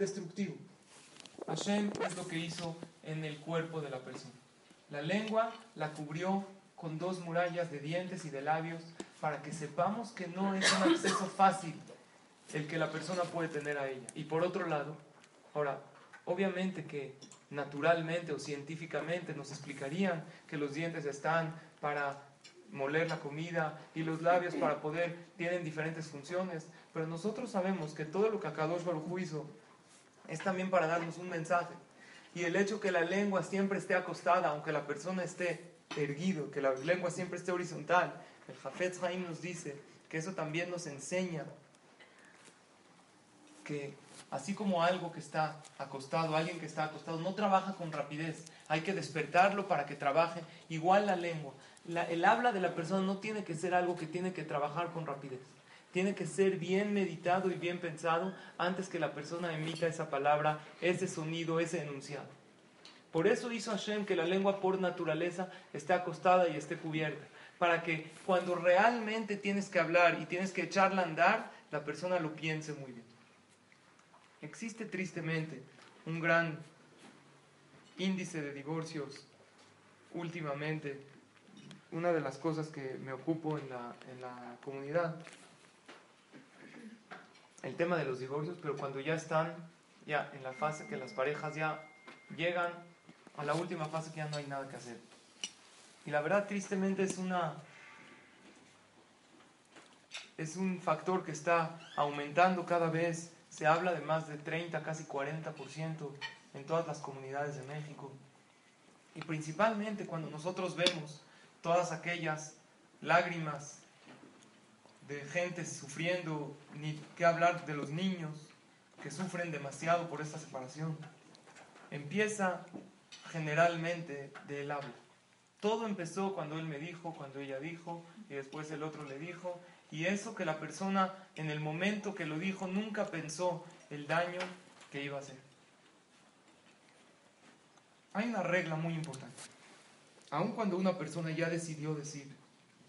destructivo. Hashem es lo que hizo en el cuerpo de la persona. La lengua la cubrió con dos murallas de dientes y de labios para que sepamos que no es un acceso fácil el que la persona puede tener a ella. Y por otro lado, ahora, obviamente que naturalmente o científicamente nos explicarían que los dientes están para moler la comida y los labios para poder, tienen diferentes funciones, pero nosotros sabemos que todo lo que Akadosh Baruj hizo es también para darnos un mensaje. Y el hecho que la lengua siempre esté acostada, aunque la persona esté erguido, que la lengua siempre esté horizontal, el Jafetz Haim nos dice que eso también nos enseña que así como algo que está acostado, alguien que está acostado, no trabaja con rapidez, hay que despertarlo para que trabaje, igual la lengua. el habla de la persona no tiene que ser algo que tiene que trabajar con rapidez. Tiene que ser bien meditado y bien pensado antes que la persona emita esa palabra, ese sonido, ese enunciado. Por eso hizo Hashem que la lengua por naturaleza esté acostada y esté cubierta. Para que cuando realmente tienes que hablar y tienes que echarla a andar, la persona lo piense muy bien. Existe tristemente un gran índice de divorcios últimamente. Una de las cosas que me ocupo en la, en la comunidad el tema de los divorcios, pero cuando ya están ya en la fase que las parejas ya llegan a la última fase que ya no hay nada que hacer. Y la verdad, tristemente, es una es un factor que está aumentando cada vez. Se habla de más de 30, casi 40% en todas las comunidades de México. Y principalmente cuando nosotros vemos todas aquellas lágrimas de gente sufriendo, ni qué hablar de los niños que sufren demasiado por esta separación. Empieza generalmente del habla. Todo empezó cuando él me dijo, cuando ella dijo, y después el otro le dijo, y eso que la persona en el momento que lo dijo nunca pensó el daño que iba a hacer. Hay una regla muy importante. Aun cuando una persona ya decidió decir,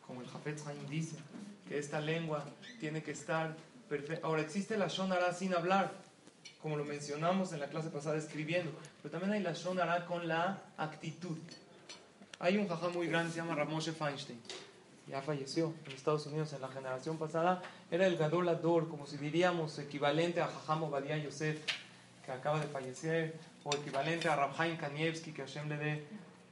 como el Jafet Haim dice, que esta lengua tiene que estar perfecta. Ahora existe la Shonara sin hablar, como lo mencionamos en la clase pasada escribiendo, pero también hay la Shonara con la actitud. Hay un jajá muy grande, se llama Ramoshe Feinstein. Ya falleció en Estados Unidos en la generación pasada. Era el Gadol Ador, como si diríamos equivalente a Jajam Obadiah Yosef, que acaba de fallecer, o equivalente a Rabhaim Kanievski, que Hashem le dé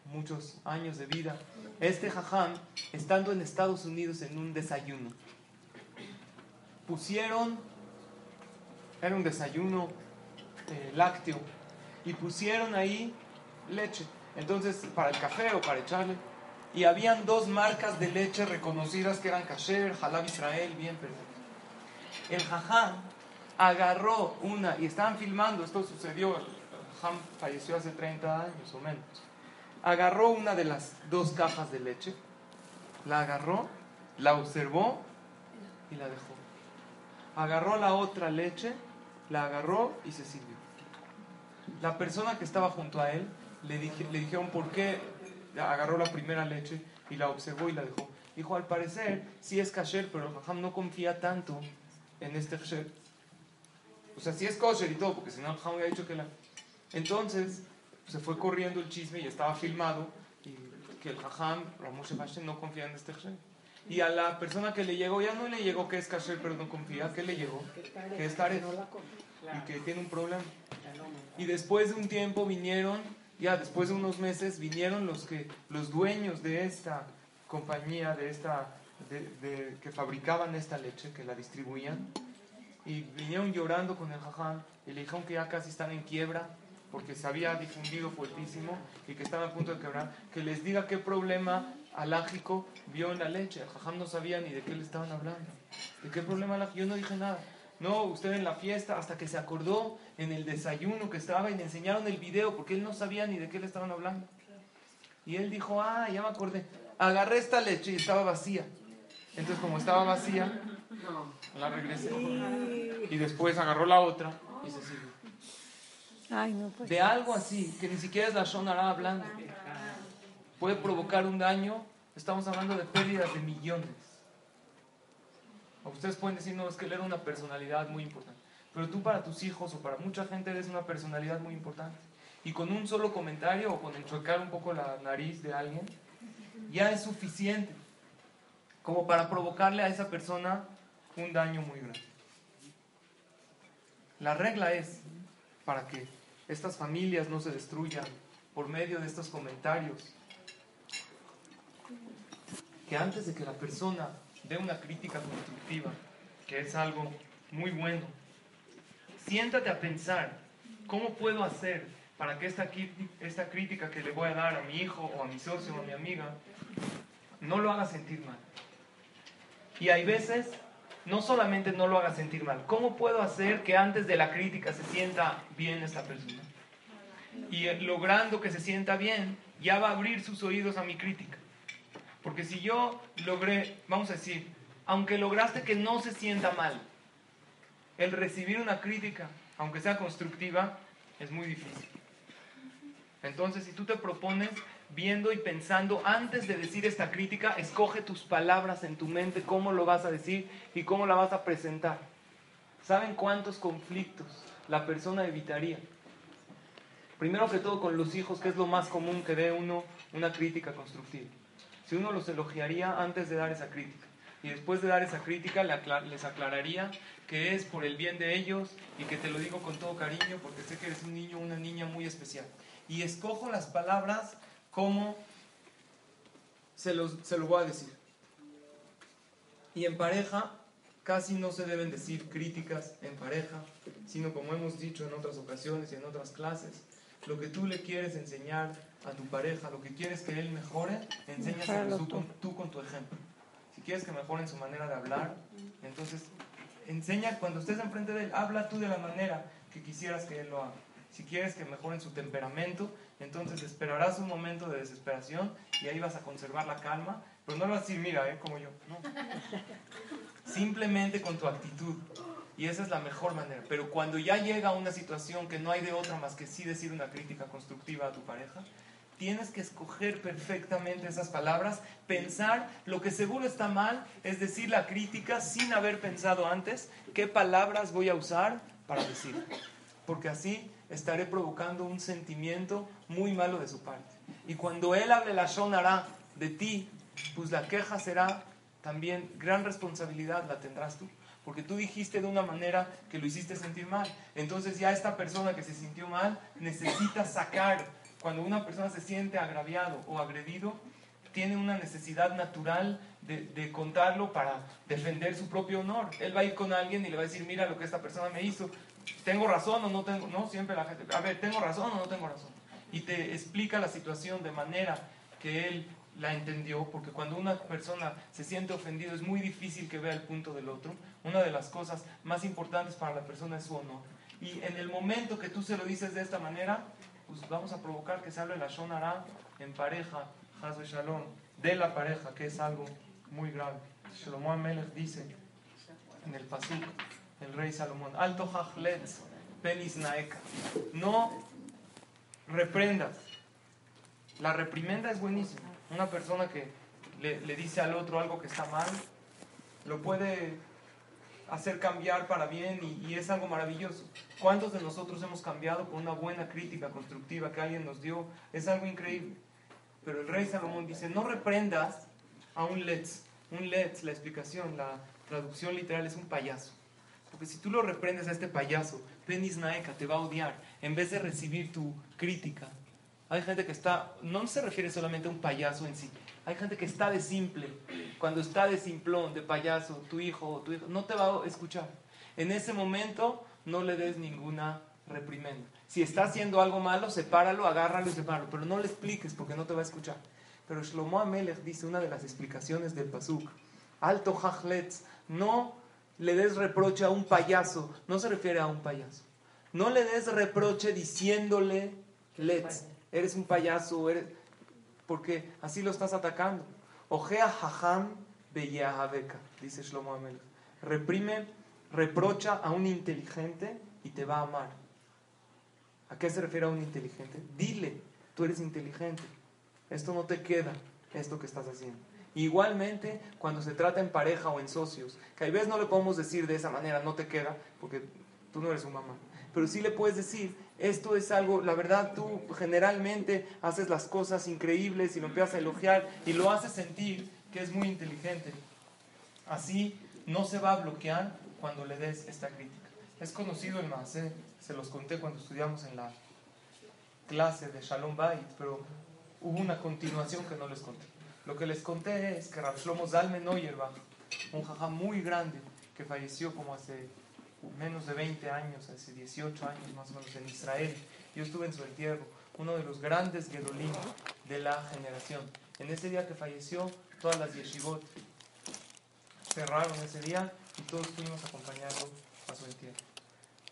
muchos años de vida. Este jajam, estando en Estados Unidos en un desayuno, pusieron, era un desayuno eh, lácteo, y pusieron ahí leche. Entonces, para el café o para echarle. Y habían dos marcas de leche reconocidas que eran Kasher, Halab Israel, bien perfecto. El jajam agarró una, y estaban filmando, esto sucedió, el jajam falleció hace 30 años o menos agarró una de las dos cajas de leche, la agarró, la observó y la dejó. Agarró la otra leche, la agarró y se sirvió. La persona que estaba junto a él le, le dijeron por qué agarró la primera leche y la observó y la dejó. Dijo, al parecer sí es kasher, pero el no confía tanto en este kasher. O sea, sí es kosher y todo, porque si no jajam había dicho que la... Entonces, se fue corriendo el chisme y estaba filmado y que el jajam, Ramoshe Hashem, no confía en este kasher. Y a la persona que le llegó, ya no le llegó que es kasher, pero no confía, ¿qué le llegó? Que es taref. Y que tiene un problema. Y después de un tiempo vinieron, ya después de unos meses, vinieron los, que, los dueños de esta compañía, de esta, de, que fabricaban esta leche, que la distribuían, y vinieron llorando con el jajam y le dijeron que ya casi están en quiebra porque se había difundido fuertísimo y que estaba a punto de quebrar, que les diga qué problema alágico vio en la leche. El jajam no sabía ni de qué le estaban hablando. ¿De qué problema alágico? Yo no dije nada. No, usted en la fiesta, hasta que se acordó en el desayuno que estaba y le enseñaron el video, porque él no sabía ni de qué le estaban hablando. Y él dijo, ah, ya me acordé. Agarré esta leche y estaba vacía. Entonces, como estaba vacía, la regresé. Y después agarró la otra y se sirvió. Pues de algo así, que ni siquiera es la Shonara hablando, puede provocar un daño, estamos hablando de pérdidas de millones. ustedes pueden decir, no, es que él era una personalidad muy importante. pero tú para tus hijos o para mucha gente eres una personalidad muy importante. Y con un solo comentario o con enchuecar un poco la nariz de alguien, ya es suficiente como para provocarle a esa persona un daño muy grande. La regla es, para que estas familias no se destruyan por medio de estos comentarios, que antes de que la persona dé una crítica constructiva, que es algo muy bueno, siéntate a pensar cómo puedo hacer para que esta, esta crítica que le voy a dar a mi hijo o a mi socio o a mi amiga no lo haga sentir mal. Y hay veces, no solamente no lo haga sentir mal, ¿cómo puedo hacer que antes de la crítica se sienta bien esta persona? Y eh, logrando que se sienta bien, ya va a abrir sus oídos a mi crítica. Porque si yo logré, vamos a decir, aunque lograste que no se sienta mal, el recibir una crítica, aunque sea constructiva, es muy difícil. Entonces, si tú te propones viendo y pensando antes de decir esta crítica, escoge tus palabras en tu mente, cómo lo vas a decir y cómo la vas a presentar. ¿Saben cuántos conflictos la persona evitaría? Primero que todo con los hijos, que es lo más común que dé uno una crítica constructiva. Si uno los elogiaría antes de dar esa crítica y después de dar esa crítica les aclararía que es por el bien de ellos y que te lo digo con todo cariño porque sé que eres un niño una niña muy especial. Y escojo las palabras como se los, se lo voy a decir. Y en pareja casi no se deben decir críticas en pareja, sino como hemos dicho en otras ocasiones y en otras clases, lo que tú le quieres enseñar a tu pareja, lo que quieres que él mejore, enséñaselo tú, tú. tú con tu ejemplo. Si quieres que mejoren su manera de hablar, entonces enseña, cuando estés enfrente de él, habla tú de la manera que quisieras que él lo haga. Si quieres que mejoren su temperamento, entonces esperarás un momento de desesperación y ahí vas a conservar la calma, pero no lo vas a decir, mira, eh, como yo, no. Simplemente con tu actitud. Y esa es la mejor manera. Pero cuando ya llega una situación que no hay de otra más que sí decir una crítica constructiva a tu pareja, tienes que escoger perfectamente esas palabras, pensar lo que seguro está mal, es decir, la crítica sin haber pensado antes qué palabras voy a usar para decir. Porque así estaré provocando un sentimiento muy malo de su parte. Y cuando él hable la shonara de ti, pues la queja será también gran responsabilidad la tendrás tú. Porque tú dijiste de una manera que lo hiciste sentir mal. Entonces ya esta persona que se sintió mal necesita sacar. Cuando una persona se siente agraviado o agredido, tiene una necesidad natural de, de, contarlo para defender su propio honor. Él va a ir con alguien y le va a decir, mira lo que esta persona me hizo. ¿Tengo razón o no tengo? No, siempre la gente, a ver, ¿tengo razón o no tengo razón? Y te explica la situación de manera que él la entendió, porque cuando una persona se siente ofendido es muy difícil que vea el punto del otro. Una de las cosas más importantes para la persona es su honor. Y en el momento que tú se lo dices de esta manera, pues vamos a provocar que se hable la Shonara en pareja, Hazbe Shalom, de la pareja, que es algo muy grave. Shlomo Amelech dice en el Pasuk, el rey Salomón. Alto Hachletz, Penis Naeka. No reprendas. La reprimenda es buenísima. Una persona que le, dice al otro algo que está mal, lo puede hacer cambiar para bien y, y, es algo maravilloso. ¿Cuántos de nosotros hemos cambiado por una buena crítica constructiva que alguien nos dio? Es algo increíble. Pero el rey Salomón dice, no reprendas a un letz. Un letz, la explicación, la traducción literal es un payaso. Porque si tú lo reprendes a este payaso, Penis Naeka te va a odiar en vez de recibir tu crítica. Hay gente que está, no se refiere solamente a un payaso en sí, hay gente que está de simple. Cuando está de simplón, de payaso, tu hijo o tu hijo, no te va a escuchar. En ese momento no le des ninguna reprimenda. Si está haciendo algo malo, sepáralo, agárralo y sepáralo, pero no le expliques porque no te va a escuchar. Pero Shlomo Amelech dice una de las explicaciones del Pasuk, Alto Hachletz, no le des reproche a un payaso, no se refiere a un payaso. No le des reproche diciéndole, let's, eres un payaso, eres... porque así lo estás atacando. Ojea hajam beyahaveka, dice Shlomo Amelech. Reprime, reprocha a un inteligente y te va a amar. ¿A qué se refiere a un inteligente? Dile, tú eres inteligente. Esto no te queda, esto que estás haciendo. Igualmente, cuando se trata en pareja o en socios, que a veces no le podemos decir de esa manera, no te queda, porque tú no eres su mamá. Pero sí le puedes decir, esto es algo, la verdad tú generalmente haces las cosas increíbles y lo empiezas a elogiar y lo haces sentir que es muy inteligente. Así no se va a bloquear cuando le des esta crítica. Es conocido el más, se los conté cuando estudiamos en la clase de Shalom Bait, pero hubo una continuación que no les conté. Lo que les conté es que Rav Shlomo Zalmen Neuerbach, un jajá muy grande que falleció como hace menos de 20 años, hace 18 años más o menos en Israel. Yo estuve en su entierro, uno de los grandes Gedolim de la generación. En ese día que falleció, todas las yeshivot cerraron ese día y todos fuimos a acompañarlo a su entierro.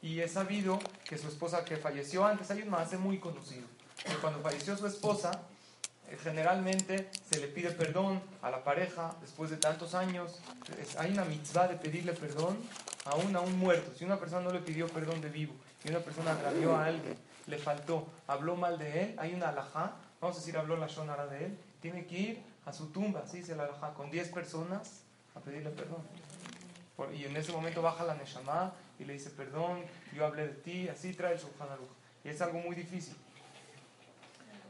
Y he sabido que su esposa que falleció antes, hay un hace muy conocido, que cuando falleció su esposa, generalmente se le pide perdón a la pareja después de tantos años. hay una mitzvah de pedirle perdón aún a un muerto. Si una persona no le pidió perdón de vivo y una persona agravió a alguien, le faltó, habló mal de él, hay una alajá, vamos a decir, habló la shonara de él, tiene que ir a su tumba, así dice la alajá, con 10 personas a pedirle perdón. y en ese momento baja la Neshama y le dice, perdón, yo hablé de ti, así trae el Shulchan Y es algo muy difícil.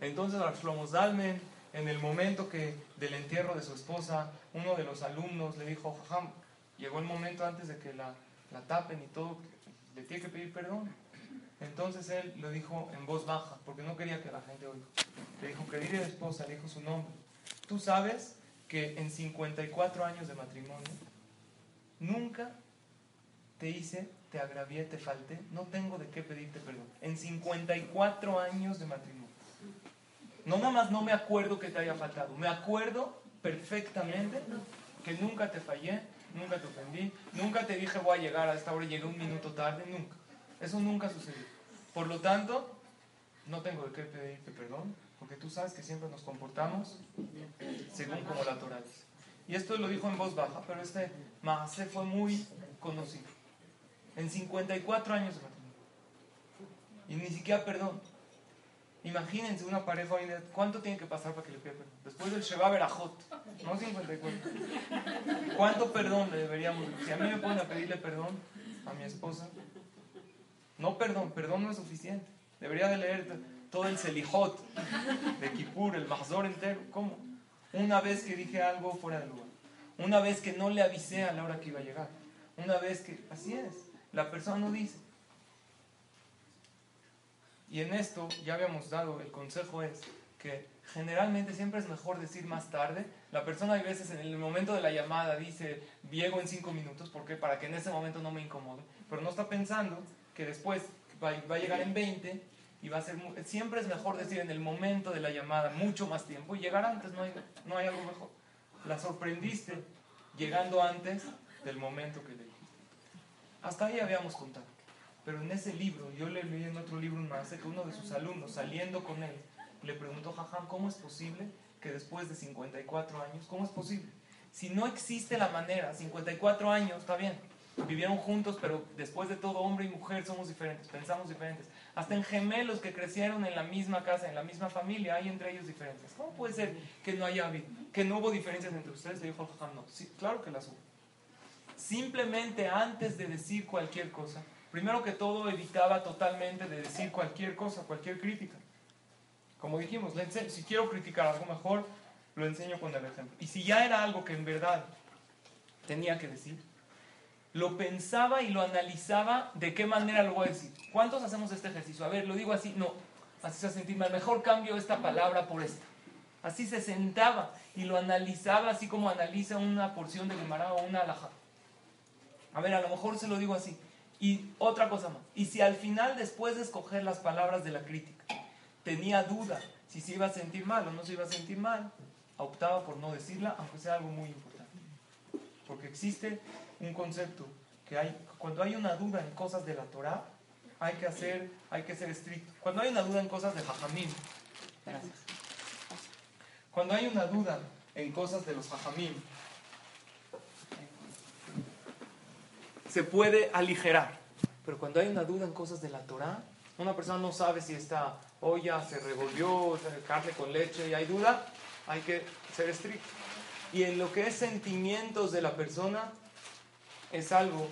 Entonces, Shlomo Zalmen, en el momento que del entierro de su esposa, uno de los alumnos le dijo, Jajam, llegó el momento antes de que la, la tapen y todo, le tiene que pedir perdón. Entonces él lo dijo en voz baja, porque no quería que la gente oiga. Le dijo, querida esposa, le dijo su nombre. Tú sabes que en 54 años de matrimonio, nunca te hice, te agravié, te falté, no tengo de qué pedirte perdón. En 54 años de matrimonio. No nada más no me acuerdo que te haya faltado, me acuerdo perfectamente que nunca te fallé, nunca te ofendí, nunca te dije voy a llegar a esta hora y llegué un minuto tarde, nunca. Eso nunca sucedió. Por lo tanto, no tengo de qué pedirte perdón, porque tú sabes que siempre nos comportamos según como la Torah dice. Y esto lo dijo en voz baja, pero este Maase fue muy conocido. En 54 años. Y ni siquiera perdón. Imagínense una pareja ¿cuánto tiene que pasar para que le pida perdón? Después del Sheba Berajot, no 54. ¿Cuánto perdón le deberíamos Si a mí me ponen a pedirle perdón a mi esposa, no perdón, perdón no es suficiente. Debería de leer todo el Selijot de Kippur, el Mahzor entero. ¿Cómo? Una vez que dije algo fuera de lugar. Una vez que no le avisé a la hora que iba a llegar. Una vez que... Así es. La persona no dice. Y en esto ya habíamos dado, el consejo es que generalmente siempre es mejor decir más tarde. La persona a veces en el momento de la llamada dice, llego en cinco minutos, ¿por qué? Para que en ese momento no me incomode. Pero no está pensando que después va, a llegar en 20 y va a ser... Siempre es mejor decir en el momento de la llamada mucho más tiempo y llegar antes, no hay, no hay algo mejor. La sorprendiste llegando antes del momento que le dijiste. Hasta ahí habíamos contado. Pero en ese libro, yo le leí en otro libro más, que uno de sus alumnos, saliendo con él, le preguntó, Jajam, ¿cómo es posible que después de 54 años, cómo es posible? Si no existe la manera, 54 años, está bien, vivieron juntos, pero después de todo, hombre y mujer somos diferentes, pensamos diferentes. Hasta en gemelos que crecieron en la misma casa, en la misma familia, hay entre ellos diferencias. ¿Cómo puede ser que no haya que no hubo diferencias entre ustedes? Le dijo Jajam, no, sí, claro que las hubo. Simplemente antes de decir cualquier cosa, primero que todo evitaba totalmente de decir cualquier cosa, cualquier crítica. Como dijimos, si quiero criticar algo mejor, lo enseño con el ejemplo. Y si ya era algo que en verdad tenía que decir, lo pensaba y lo analizaba de qué manera lo voy a decir. ¿Cuántos hacemos este ejercicio? A ver, lo digo así, no, así se sentir mal. Mejor cambio esta palabra por esta. Así se sentaba y lo analizaba así como analiza una porción de Gemara o una alhaja. A ver, a lo mejor se lo digo así. Y otra cosa más. Y si al final, después de escoger las palabras de la crítica, tenía duda si se iba a sentir mal o no se iba a sentir mal, optaba por no decirla, aunque sea algo muy importante. Porque existe un concepto que hay, cuando hay una duda en cosas de la Torah, hay que hacer, hay que ser estricto. Cuando hay una duda en cosas de Jajamim, Cuando hay una duda en cosas de los Jajamim, se puede aligerar. Pero cuando hay una duda en cosas de la Torah, una persona no sabe si esta olla se revolvió, carne con leche y hay duda, hay que ser estricto. Y en lo que es sentimientos de la persona, es algo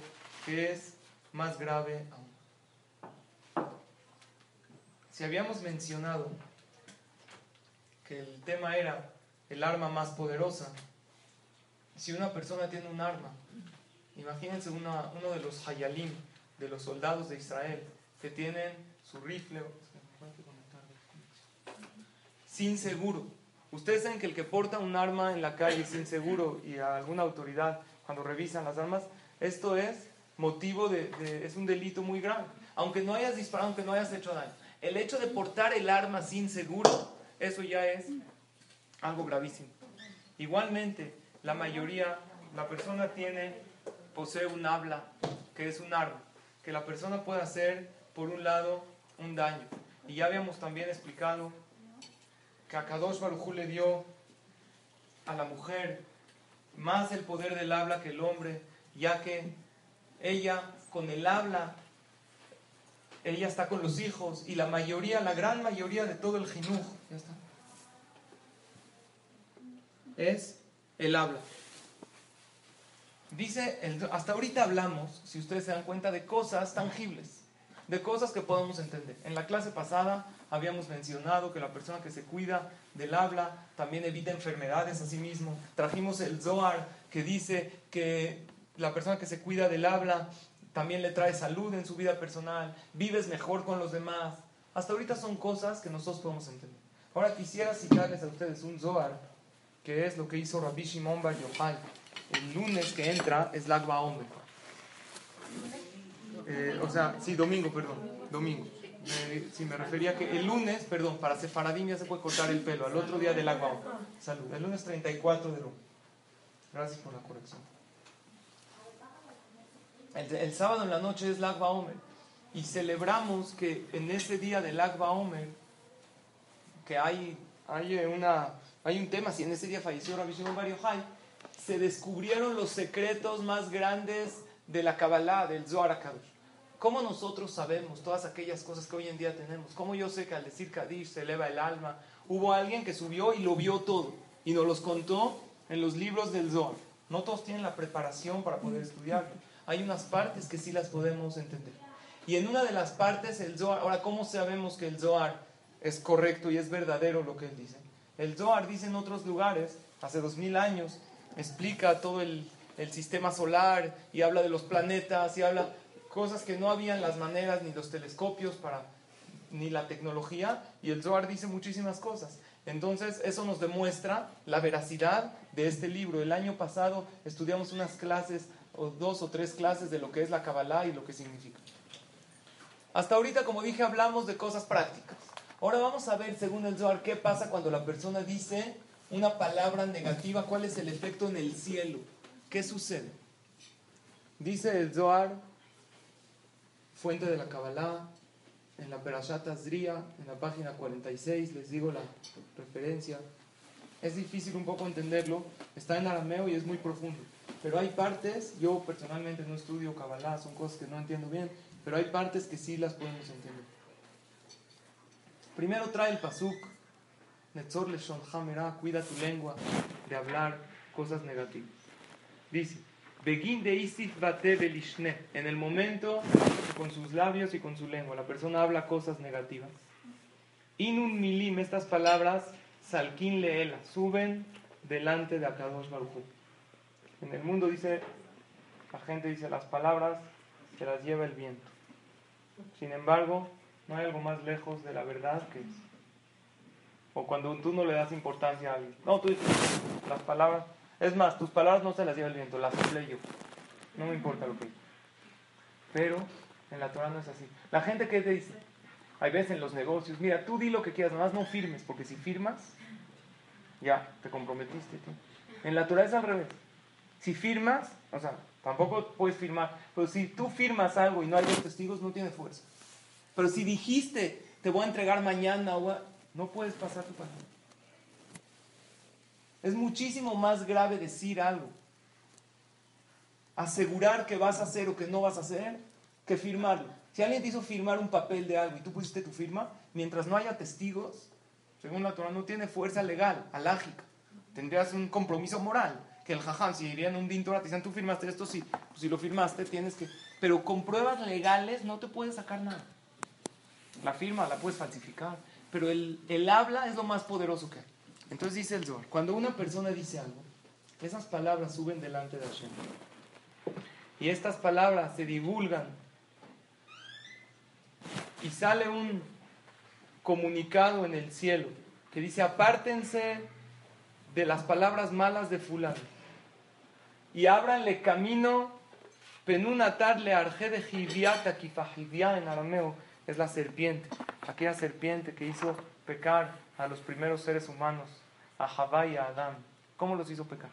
que es más grave aún. si habíamos mencionado que el tema era el arma más poderosa, si una persona tiene un arma, imagínense uno de los hayalim, de los soldados de Israel, que tienen su rifle sin seguro. Ustedes saben que el que porta un arma en la calle sin seguro y a alguna autoridad cuando revisan las armas, esto es motivo de, es un delito muy grave. Aunque no hayas disparado, aunque no hayas hecho daño. El hecho de portar el arma sin seguro, eso ya es algo gravísimo. Igualmente, la mayoría, la persona tiene, posee un habla, que es un arma, que la persona puede hacer, por un lado, un daño. Y ya habíamos también explicado que a Kadosh Baruj le dio a la mujer más el poder del habla que el hombre, ya que ella con el habla, ella está con los hijos y la mayoría, la gran mayoría de todo el jinuj, ya está, es el habla. Dice, hasta ahorita hablamos, si ustedes se dan cuenta, de cosas tangibles, de cosas que podemos entender. En la clase pasada habíamos mencionado que la persona que se cuida del habla también evita enfermedades a sí mismo. Trajimos el Zohar que dice que la persona que se cuida del habla también le trae salud en su vida personal, vives mejor con los demás. Hasta ahorita son cosas que nosotros podemos entender. Ahora quisiera citarles a ustedes un Zohar, que es lo que hizo Rabbi Shimon Bar Yochai el lunes que entra es Lagba Omer. Eh, o sea, sí, domingo, perdón, domingo. Eh, si me refería que el lunes, perdón, para Sefaradim ya se puede cortar el pelo, al otro día del Lagba Omer. Salud, el lunes 34 de lunes. Gracias por la corrección. El, sábado en la noche es Lagba Omer. Y celebramos que en ese día del Lagba Omer, que hay, hay, una, hay un tema, si en ese día falleció Rabbi Shimon Bar Yochai, se descubrieron los secretos más grandes de la Kabbalah, del Zohar HaKadosh. ¿Cómo nosotros sabemos todas aquellas cosas que hoy en día tenemos? ¿Cómo yo sé que al decir Kadish se eleva el alma? Hubo alguien que subió y lo vio todo y nos los contó en los libros del Zohar. No todos tienen la preparación para poder estudiarlo. Hay unas partes que sí las podemos entender. Y en una de las partes el Zohar, ahora, ¿cómo sabemos que el Zohar es correcto y es verdadero lo que él dice? El Zohar dice en otros lugares, hace dos mil años, explica todo el, sistema solar y habla de los planetas y habla cosas que no habían las maneras ni los telescopios para ni la tecnología y el Zohar dice muchísimas cosas. Entonces eso nos demuestra la veracidad de este libro. El año pasado estudiamos unas clases o dos o tres clases de lo que es la Kabbalah y lo que significa. Hasta ahorita, como dije, hablamos de cosas prácticas. Ahora vamos a ver, según el Zohar, qué pasa cuando la persona dice una palabra negativa, ¿cuál es el efecto en el cielo? ¿Qué sucede? Dice el Zohar, fuente de la Kabbalah, en la Perashat Azria, en la página 46, les digo la referencia. Es difícil un poco entenderlo, está en arameo y es muy profundo. Pero hay partes, yo personalmente no estudio Kabbalah, son cosas que no entiendo bien, pero hay partes que sí las podemos entender. Primero trae el Pasuk, Netzor Leshon cuida tu lengua de hablar cosas negativas. Dice, Begin de Isif Bate en el momento con sus labios y con su lengua, la persona habla cosas negativas. Inun Milim, estas palabras, Salkin Leela, suben delante de Akadosh Baruch En el mundo dice, la gente dice, las palabras se las lleva el viento. Sin embargo, no hay algo más lejos de la verdad que es o cuando tú no le das importancia a alguien. No, tú dices, las palabras. Es más, tus palabras no se las lleva el viento, las soplé yo. No me importa lo que Pero en la Torah no es así. La gente que te dice, hay veces en los negocios, mira, tú di lo que quieras, nomás no firmes, porque si firmas, ya te comprometiste. En la Torah es al revés. Si firmas, o sea, tampoco puedes firmar, pero si tú firmas algo y no hay testigos, no tiene fuerza. Pero si dijiste, te voy a entregar mañana, no puedes pasar tu palabra. Es muchísimo más grave decir algo. Asegurar que vas a hacer o que no vas a hacer que firmarlo. Si alguien te hizo firmar un papel de algo y tú pusiste tu firma, mientras no haya testigos, según la Torah, no tiene fuerza legal, alágica. Tendrías un compromiso moral. Que el jajam, si irían un din te dicen, tú firmaste esto, sí. Pues si lo firmaste, tienes que. Pero con pruebas legales no te puedes sacar nada. La firma la puedes falsificar, pero el, el habla es lo más poderoso que hay. Entonces dice el Zohar, cuando una persona dice algo, esas palabras suben delante de Hashem. Y estas palabras se divulgan. Y sale un comunicado en el cielo que dice, apártense de las palabras malas de fulano y ábranle camino penunatarle arje de en arameo es la serpiente, aquella serpiente que hizo pecar a los primeros seres humanos, a Javá y a Adán. ¿Cómo los hizo pecar?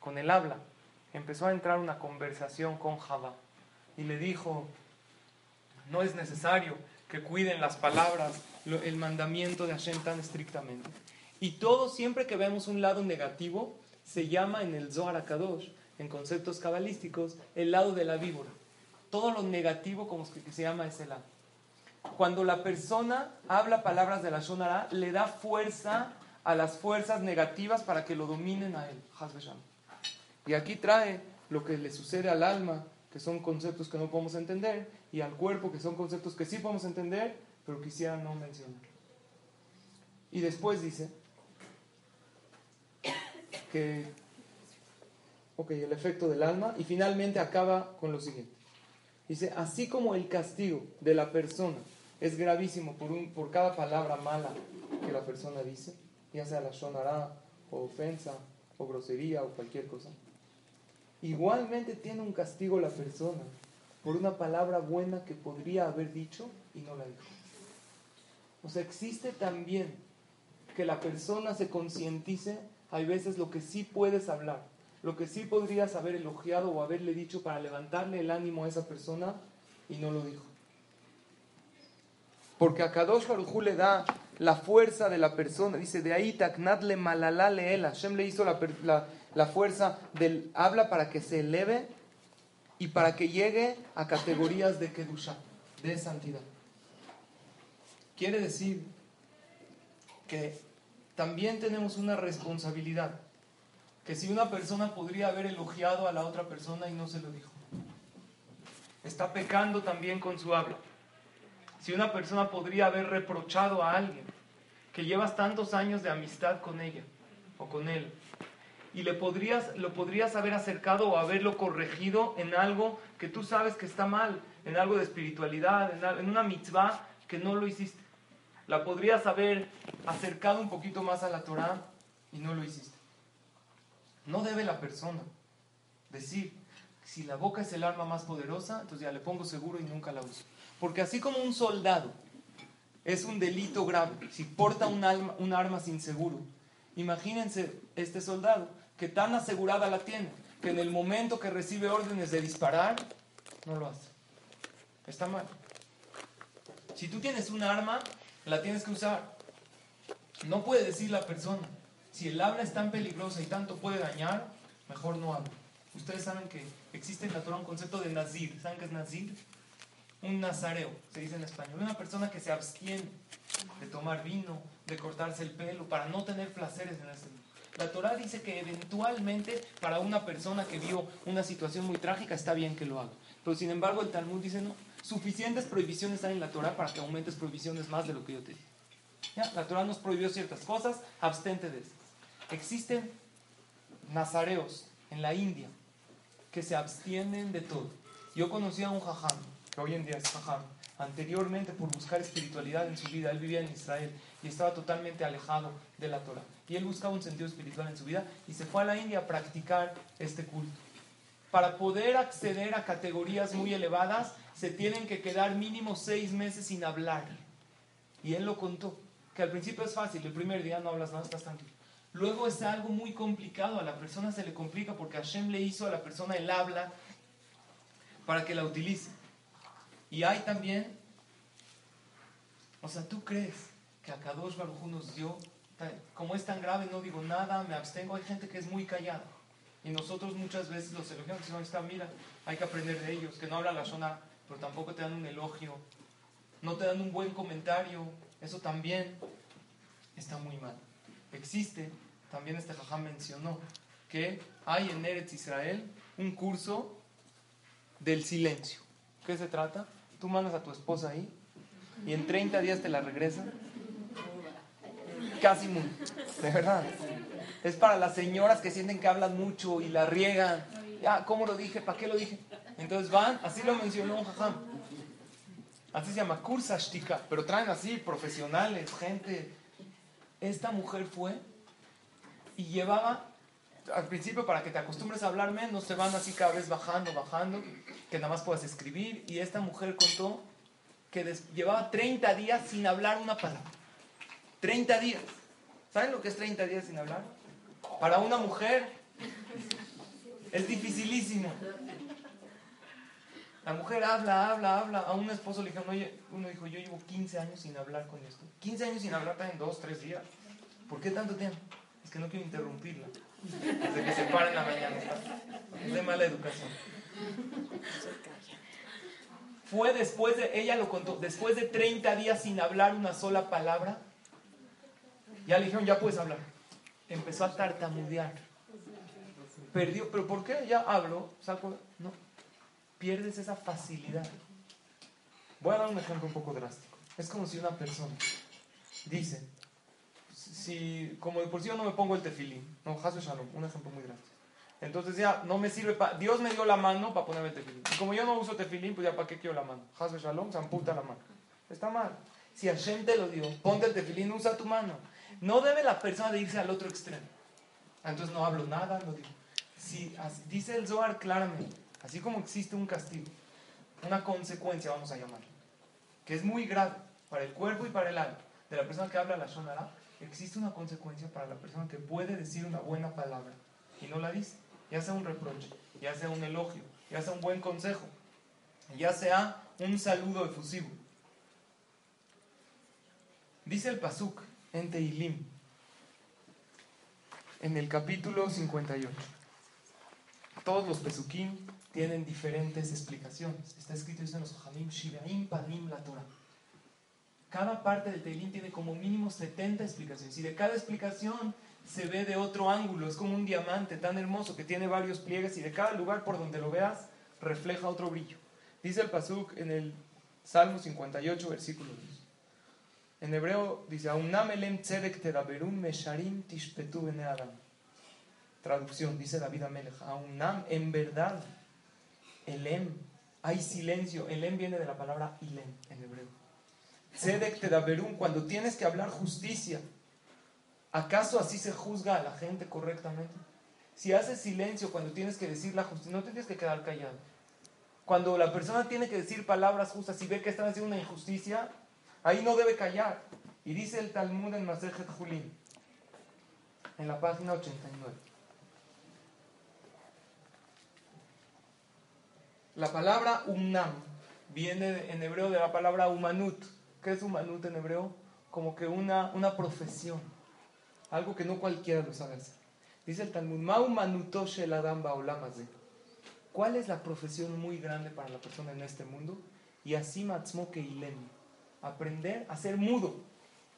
Con el habla. Empezó a entrar una conversación con Javá y le dijo, no es necesario que cuiden las palabras, el mandamiento de Hashem tan estrictamente. Y todo, siempre que vemos un lado negativo, se llama en el Zohar Kadosh, en conceptos cabalísticos, el lado de la víbora. Todo lo negativo, como que se llama ese lado. Cuando la persona habla palabras de la Shonara, le da fuerza a las fuerzas negativas para que lo dominen a él. Y aquí trae lo que le sucede al alma, que son conceptos que no podemos entender, y al cuerpo, que son conceptos que sí podemos entender, pero quisiera no mencionar. Y después dice que, ok, el efecto del alma, y finalmente acaba con lo siguiente. Dice, así como el castigo de la persona es gravísimo por, un, por cada palabra mala que la persona dice, ya sea la shonara, o ofensa, o grosería, o cualquier cosa. Igualmente tiene un castigo la persona por una palabra buena que podría haber dicho y no la dijo. O sea, existe también que la persona se concientice, hay veces lo que sí puedes hablar, lo que sí podrías haber elogiado o haberle dicho para levantarle el ánimo a esa persona y no lo dijo. Porque a Kadosh Baruj le da la fuerza de la persona. Dice, de ahí taknat le malala leela. Hashem le hizo la, la, fuerza del habla para que se eleve y para que llegue a categorías de kedusha, de santidad. Quiere decir que también tenemos una responsabilidad. Que si una persona podría haber elogiado a la otra persona y no se lo dijo, está pecando también con su habla si una persona podría haber reprochado a alguien que llevas tantos años de amistad con ella o con él y le podrías, lo podrías haber acercado o haberlo corregido en algo que tú sabes que está mal, en algo de espiritualidad, en, una mitzvah que no lo hiciste. La podrías haber acercado un poquito más a la Torah y no lo hiciste. No debe la persona decir, si la boca es el arma más poderosa, entonces ya le pongo seguro y nunca la uso. Porque así como un soldado es un delito grave si porta un, arma sin seguro, imagínense este soldado que tan asegurada la tiene que en el momento que recibe órdenes de disparar, no lo hace. Está mal. Si tú tienes un arma, la tienes que usar. No puede decir la persona, si el arma es tan peligrosa y tanto puede dañar, mejor no hablo. Ustedes saben que existe en la Torah un concepto de nazir. ¿Saben qué es nazir? un nazareo, se dice en español, una persona que se abstiene de tomar vino, de cortarse el pelo, para no tener placeres en este mundo. La Torah dice que eventualmente para una persona que vio una situación muy trágica está bien que lo haga. Pero sin embargo el Talmud dice no, suficientes prohibiciones hay en la Torah para que aumentes prohibiciones más de lo que yo te dije. La Torah nos prohibió ciertas cosas, abstente de esas. Existen nazareos en la India que se abstienen de todo. Yo conocí a un jajam que hoy en día es Jajam, anteriormente por buscar espiritualidad en su vida, él vivía en Israel y estaba totalmente alejado de la Torah. Y él buscaba un sentido espiritual en su vida y se fue a la India a practicar este culto. Para poder acceder a categorías muy elevadas, se tienen que quedar mínimo seis meses sin hablar. Y él lo contó, que al principio es fácil, el primer día no hablas nada, estás tranquilo. Luego es algo muy complicado, a la persona se le complica porque Hashem le hizo a la persona el habla para que la utilice. Y hay también, o sea, ¿tú crees que a Kadosh Baruj nos dio, como es tan grave, no digo nada, me abstengo? Hay gente que es muy callada. Y nosotros muchas veces los elogiamos, no está, mira, hay que aprender de ellos, que no hablan la zona, pero tampoco te dan un elogio, no te dan un buen comentario, eso también está muy mal. Existe, también este jajam mencionó, que hay en Eretz Israel un curso del silencio. ¿Qué se trata? Tú mandas a tu esposa ahí y en 30 días te la regresan. Casi muda, de verdad. Es para las señoras que sienten que hablan mucho y la riegan. Ya, ¿cómo lo dije? ¿Para qué lo dije? Entonces van, así lo mencionó un jajam. Así se llama, kursashtika, pero traen así profesionales, gente. Esta mujer fue y llevaba, al principio para que te acostumbres a hablar menos, se van así cada vez bajando, bajando, que nada más puedas escribir. Y esta mujer contó que llevaba 30 días sin hablar una palabra. 30 días. ¿Saben lo que es 30 días sin hablar? Para una mujer es dificilísimo. La mujer habla, habla, habla. A un esposo le dijeron, oye, uno dijo, yo llevo 15 años sin hablar con esto. 15 años sin hablar en dos, tres días. ¿Por qué tanto tiempo? Que no quiero interrumpirla. Desde que se para en la mañana. Es de mala educación. Fue después de, ella lo contó, después de 30 días sin hablar una sola palabra, ya le dijeron, ya puedes hablar. Empezó a tartamudear. Perdió, pero ¿por qué? Ya hablo, saco, no, pierdes esa facilidad. Voy a dar un ejemplo un poco drástico. Es como si una persona dice, si, como de por sí yo no me pongo el tefilín, no, Hasbe Shalom, un ejemplo muy drástico. Entonces ya no me sirve para, Dios me dio la mano para ponerme el tefilín. Y como yo no uso tefilín, pues ya para qué quiero la mano. Hasbe Shalom, se amputa la mano. Está mal. Si Hashem te lo dio, ponte el tefilín, usa tu mano. No debe la persona de irse al otro extremo. Entonces no hablo nada, lo digo. Si, dice el Zohar claramente, Así como existe un castigo, una consecuencia, vamos a llamarlo, que es muy grave para el cuerpo y para el alma de la persona que habla la Shonara, existe una consecuencia para la persona que puede decir una buena palabra y no la dice, ya sea un reproche, ya sea un elogio, ya sea un buen consejo, ya sea un saludo efusivo. Dice el Pasuk en Teilim, en el capítulo 58. Todos los Pesukim tienen diferentes explicaciones. Está escrito en los Hamim, Shivaim Panim la Torah. Cada parte del Teilín tiene como mínimo 70 explicaciones. Y de cada explicación se ve de otro ángulo. Es como un diamante tan hermoso que tiene varios pliegues y de cada lugar por donde lo veas refleja otro brillo. Dice el Pasuk en el Salmo 58, versículo 2. En hebreo dice, mesharim adam. Traducción, dice David Amelech, Aunam, en verdad, Elem. Hay silencio. Elem viene de la palabra Ilem en hebreo. Tzedek tedaberum, cuando tienes que hablar justicia. ¿Acaso así se juzga a la gente correctamente? Si haces silencio cuando tienes que decir la justicia, no te tienes que quedar callado. Cuando la persona tiene que decir palabras justas y ve que están haciendo una injusticia, ahí no debe callar. Y dice el Talmud en Masejet Julín, en la página 89. La palabra umnam viene en hebreo de la palabra humanut. ¿Qué es humanut en hebreo? Como que una, una profesión. Algo que no cualquiera lo sabe hacer. Dice el Talmud, ¿Cuál es la profesión muy grande para la persona en este mundo? Y así que ilem. Aprender a ser mudo.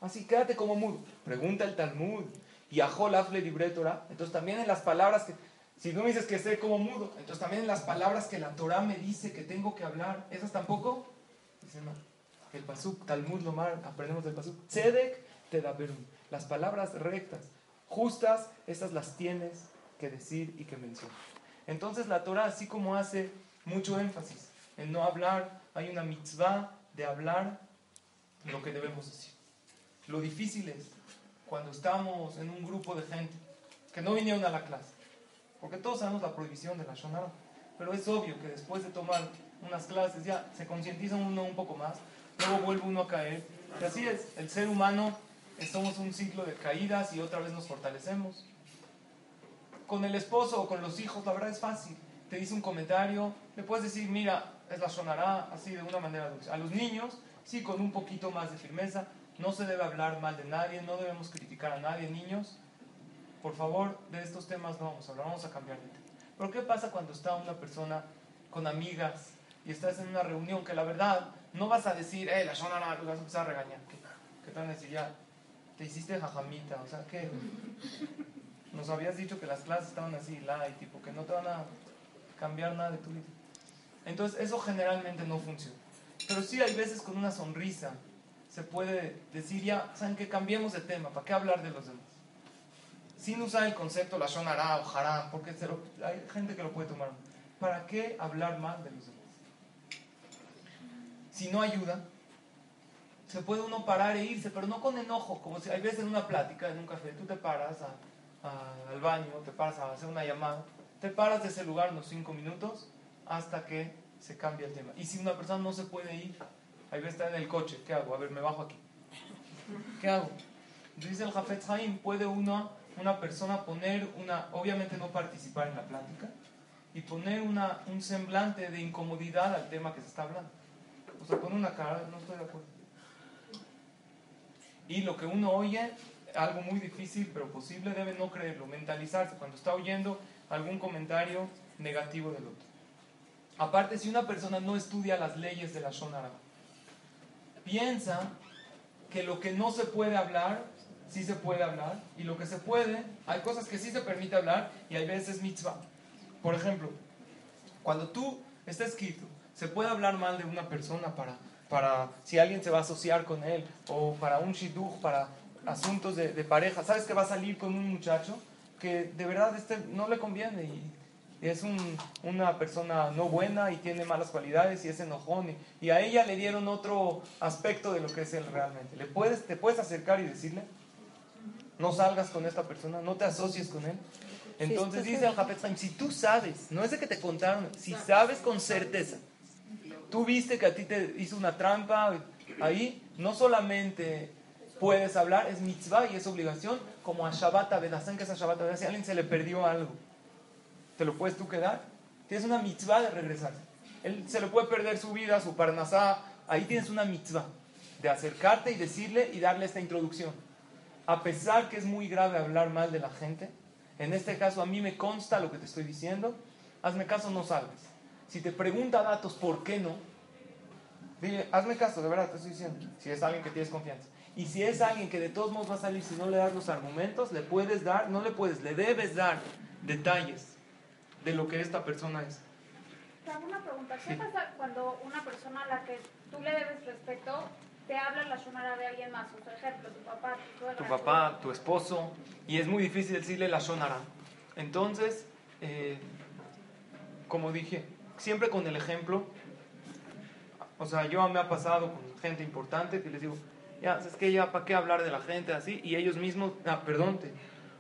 Así, quédate como mudo. Pregunta el Talmud. Y Afle Entonces también en las palabras que si tú me dices que sé como mudo, entonces también en las palabras que la Torah me dice que tengo que hablar, ¿esas tampoco? Dice, no. El Pasuk, Talmud Lomar, aprendemos del Pasuk. Tzedek Tedaberum. Las palabras rectas, justas, esas las tienes que decir y que mencionar. Entonces la Torah, así como hace mucho énfasis en no hablar, hay una mitzvah de hablar lo que debemos decir. Lo difícil es cuando estamos en un grupo de gente que no vinieron a la clase porque todos sabemos la prohibición de la Shonara. Pero es obvio que después de tomar unas clases ya se concientiza uno un poco más, luego vuelve uno a caer. Y así es, el ser humano somos un ciclo de caídas y otra vez nos fortalecemos. Con el esposo o con los hijos, la verdad es fácil. Te dice un comentario, le puedes decir, mira, es la Shonara, así de una manera dulce. A los niños, sí, con un poquito más de firmeza. No se debe hablar mal de nadie, no debemos criticar a nadie, niños por favor, de estos temas no vamos a hablar, vamos a cambiar de tema. Pero ¿qué pasa cuando está una persona con amigas y estás en una reunión que la verdad no vas a decir, eh, la no, vas a empezar a regañar? ¿Qué, qué te van a decir ya? Te hiciste jajamita, o sea, ¿qué? Nos habías dicho que las clases estaban así, y tipo, que no te van a cambiar nada de tu vida. Entonces, eso generalmente no funciona. Pero sí hay veces con una sonrisa se puede decir ya, ¿saben que Cambiemos de tema, ¿para qué hablar de los demás? Sin usar el concepto la shonara o haram, porque hay gente que lo puede tomar. ¿Para qué hablar mal de los demás? Si no ayuda, se puede uno parar e irse, pero no con enojo, como si hay veces en una plática, en un café, tú te paras al baño, te paras a hacer una llamada, te paras de ese lugar unos cinco minutos hasta que se cambia el tema. Y si una persona no se puede ir, hay veces está en el coche, ¿qué hago? A ver, me bajo aquí. ¿Qué hago? Dice el Jafet Haim, puede uno, una persona poner una, obviamente no participar en la plática, y poner una, un semblante de incomodidad al tema que se está hablando. O pone una cara, no estoy de acuerdo. Y lo que uno oye, algo muy difícil pero posible, debe no creerlo, mentalizarse cuando está oyendo algún comentario negativo del otro. Aparte, si una persona no estudia las leyes de la Shonara, piensa que lo que no se puede hablar, sí se puede hablar, y lo que se puede, hay cosas que sí se permite hablar y hay veces mitzvah. Por ejemplo, cuando tú, está escrito, se puede hablar mal de una persona para para si alguien se va a asociar con él, o para un shidduch, para asuntos de, pareja. ¿Sabes que va a salir con un muchacho que de verdad este no le conviene y, es una persona no buena y tiene malas cualidades y es enojón y, a ella le dieron otro aspecto de lo que es él realmente. ¿Le puedes, ¿Te puedes acercar y decirle? No salgas con esta persona, no te asocies con él. Entonces dice al Hafez si tú sabes, no es de que te contaron, si sabes con certeza tú viste que a ti te hizo una trampa ahí, no solamente puedes hablar, es mitzvah y es obligación, como a Shabbat Abedazán, que es a Shabbat Abedazán, si a alguien se le perdió algo, ¿te lo puedes tú quedar? Tienes una mitzvah de regresar. Él se le puede perder su vida, su parnasá, ahí tienes una mitzvah de acercarte y decirle y darle esta introducción. A pesar que es muy grave hablar mal de la gente, en este caso a mí me consta lo que te estoy diciendo, hazme caso, no salgas. Si te pregunta datos, ¿por qué no? Dile, hazme caso, de verdad te estoy diciendo. Si es alguien que tienes confianza. Y si es alguien que de todos modos va a salir, si no le das los argumentos, le puedes dar, no le puedes, le debes dar detalles de lo que esta persona es. Te hago una pregunta. ¿Qué pasa cuando una persona a la que tú le debes respeto te habla la shonara de alguien más? Por ejemplo, tu papá, tu suegra. Tu papá, tu esposo. Y es muy difícil decirle la shonara. Entonces, eh, como dije, siempre con el ejemplo. O sea, yo me ha pasado con gente importante que les digo, ya, es que ya, ¿para qué hablar de la gente así? Y ellos mismos, ah, perdón.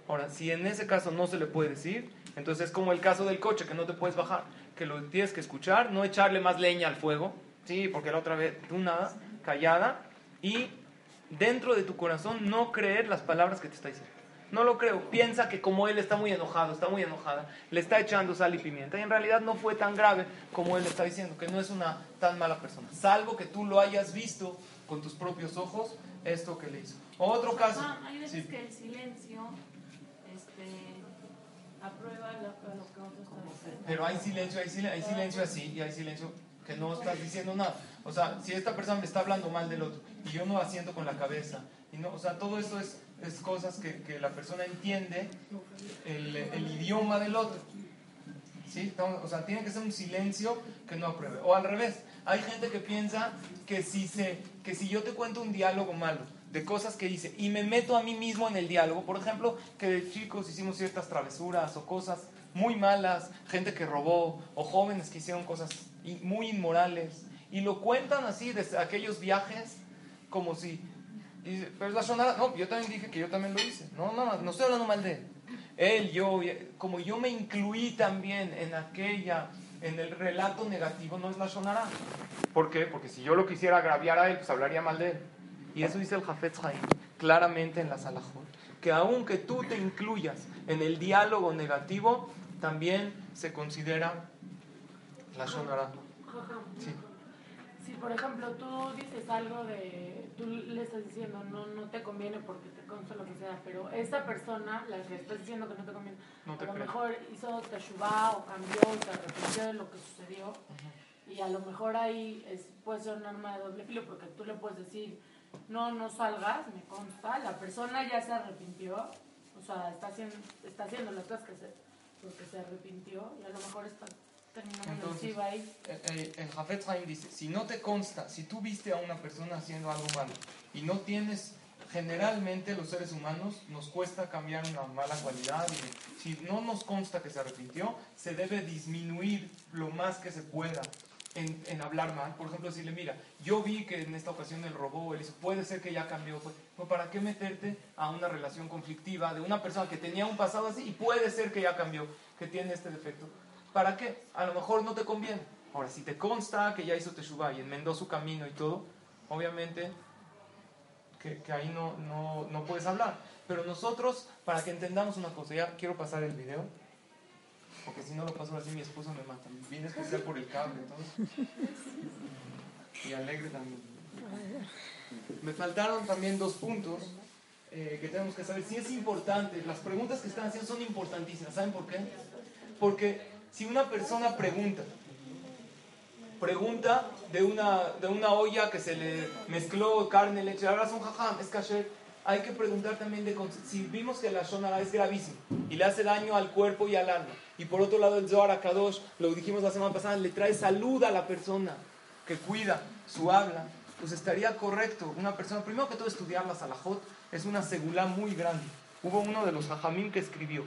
Ahora, si en ese caso no se le puede decir, entonces es como el caso del coche, que no te puedes bajar, que lo tienes que escuchar, no echarle más leña al fuego, sí, porque la otra vez tú nada, callada, y dentro de tu corazón no creer las palabras que te está diciendo. No lo creo. Piensa que como él está muy enojado, está muy enojada, le está echando sal y pimienta. Y en realidad no fue tan grave como él está diciendo, que no es una tan mala persona. Salvo que tú lo hayas visto con tus propios ojos, esto que le hizo. Otro caso. Ah, hay veces que el silencio este, aprueba lo, que otro está diciendo. Pero hay silencio, hay silencio, hay silencio así y hay silencio que no estás diciendo nada. O sea, si esta persona me está hablando mal del otro y yo no asiento con la cabeza, y no, o sea, todo eso es es cosas que, que la persona entiende el, el, idioma del otro. ¿Sí? O sea, tiene que ser un silencio que no apruebe. O al revés, hay gente que piensa que si, se, que si yo te cuento un diálogo malo de cosas que hice y me meto a mí mismo en el diálogo, por ejemplo, que de chicos hicimos ciertas travesuras o cosas muy malas, gente que robó o jóvenes que hicieron cosas muy inmorales y lo cuentan así de aquellos viajes como si y pero es la sonada. No, yo también dije que yo también lo hice. No, no, no estoy hablando mal de él. Él, yo, como yo me incluí también en aquella, en el relato negativo, no es la sonará. ¿Por qué? Porque si yo lo quisiera agraviar a él, pues hablaría mal de él. Y eso dice el Jafet Haim claramente en la Salahot. Que aunque tú te incluyas en el diálogo negativo, también se considera la sonará. Sí. Si por ejemplo tú dices algo de tú le estás diciendo no, no te conviene porque te consta lo que sea, pero esa persona, la que estás diciendo que no te conviene, a lo mejor hizo teshuvah o cambió, se arrepintió de lo que sucedió, y a lo mejor ahí es, puede ser un arma de doble filo porque tú le puedes decir, no, no salgas, me consta, la persona ya se arrepintió, o sea, está haciendo, está haciendo las cosas que se, porque se arrepintió, y a lo mejor está Entonces, el, el Jafet Haim dice, si no te consta, si tú viste a una persona haciendo algo malo y no tienes, generalmente los seres humanos nos cuesta cambiar una mala cualidad y si no nos consta que se arrepintió, se debe disminuir lo más que se pueda en, en, hablar mal. Por ejemplo, decirle, mira, yo vi que en esta ocasión él robó, él hizo, puede ser que ya cambió. Pues, pues, ¿para qué meterte a una relación conflictiva de una persona que tenía un pasado así y puede ser que ya cambió, que tiene este defecto? ¿Para qué? A lo mejor no te conviene. Ahora, si te consta que ya hizo Teshuvah y enmendó su camino y todo, obviamente que, ahí no, no, no puedes hablar. Pero nosotros, para que entendamos una cosa, ya quiero pasar el video. Porque si no lo paso así, mi esposo me mata. Viene especial por el cable, todo. Y alegre también. Me faltaron también dos puntos eh, que tenemos que saber. Si es importante, las preguntas que están haciendo son importantísimas. ¿Saben por qué? Porque si una persona pregunta, pregunta de una, de una olla que se le mezcló carne, leche, ahora son jajam, es kasher hay que preguntar también de si vimos que la shonara es gravísimo y le hace daño al cuerpo y al alma. Y por otro lado el Zohar Akadosh, lo dijimos la semana pasada, le trae salud a la persona que cuida su habla. Pues estaría correcto una persona, primero que todo estudiar la salahot, es una segula muy grande. Hubo uno de los hajamim que escribió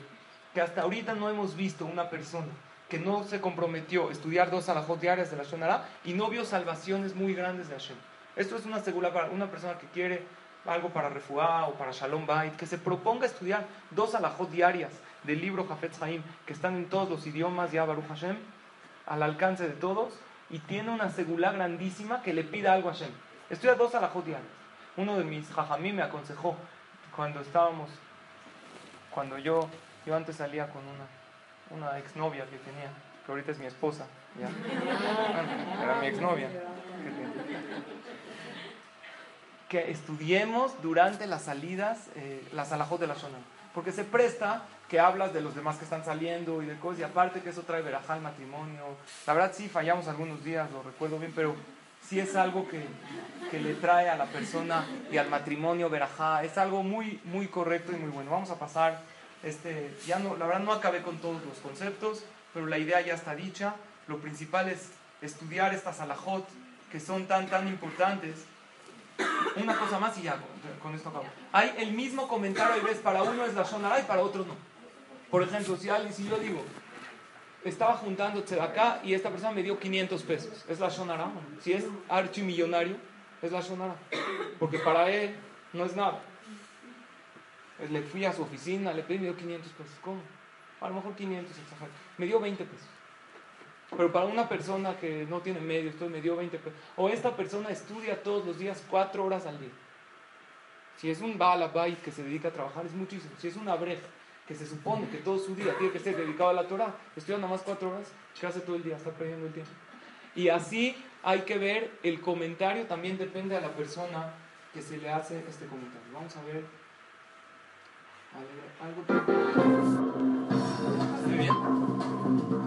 que hasta ahorita no hemos visto una persona que no se comprometió a estudiar dos salahot diarias de la shonara y no vio salvaciones muy grandes de Hashem. Esto es una segula para una persona que quiere algo para refuá o para Shalom Bait, que se proponga estudiar dos alajot diarias del libro Jafet Haim, que están en todos los idiomas, ya Baruch Hashem, al alcance de todos, y tiene una segula grandísima que le pida algo a Hashem. Estudia dos alajot diarias. Uno de mis jajamí me aconsejó cuando estábamos, cuando yo, yo antes salía con una, una exnovia que tenía, que ahorita es mi esposa, ya. era mi exnovia que estudiemos durante las salidas eh, las alajot de la Shonah. Porque se presta que hablas de los demás que están saliendo y de cosas, y aparte que eso trae verajá al matrimonio. La verdad sí fallamos algunos días, lo recuerdo bien, pero sí es algo que, que le trae a la persona y al matrimonio verajá. Es algo muy, muy correcto y muy bueno. Vamos a pasar, este, ya no, la verdad no acabé con todos los conceptos, pero la idea ya está dicha. Lo principal es estudiar estas alajot que son tan, tan importantes una cosa más y ya, con esto acabo. Hay el mismo comentario, y ves, para uno es la Shonara y para otro no. Por ejemplo, si, alguien, si yo digo, estaba juntando acá y esta persona me dio 500 pesos, ¿es la Shonara? Si es archimillonario, es la Shonara. Porque para él no es nada. Pues le fui a su oficina, le pedí, me dio 500 pesos. ¿Cómo? A lo mejor 500, Me dio 20 pesos. Pero para una persona que no tiene medios, entonces me dio 20 pesos. O esta persona estudia todos los días 4 horas al día. Si es un Balabait que se dedica a trabajar, es muchísimo. Si es una breja que se supone que todo su día tiene que ser dedicado a la Torah, estudia nada más 4 horas, ¿qué todo el día? Está perdiendo el tiempo. Y así hay que ver, el comentario también depende a la persona que se le hace este comentario. Vamos a ver. A ver algo que... bien?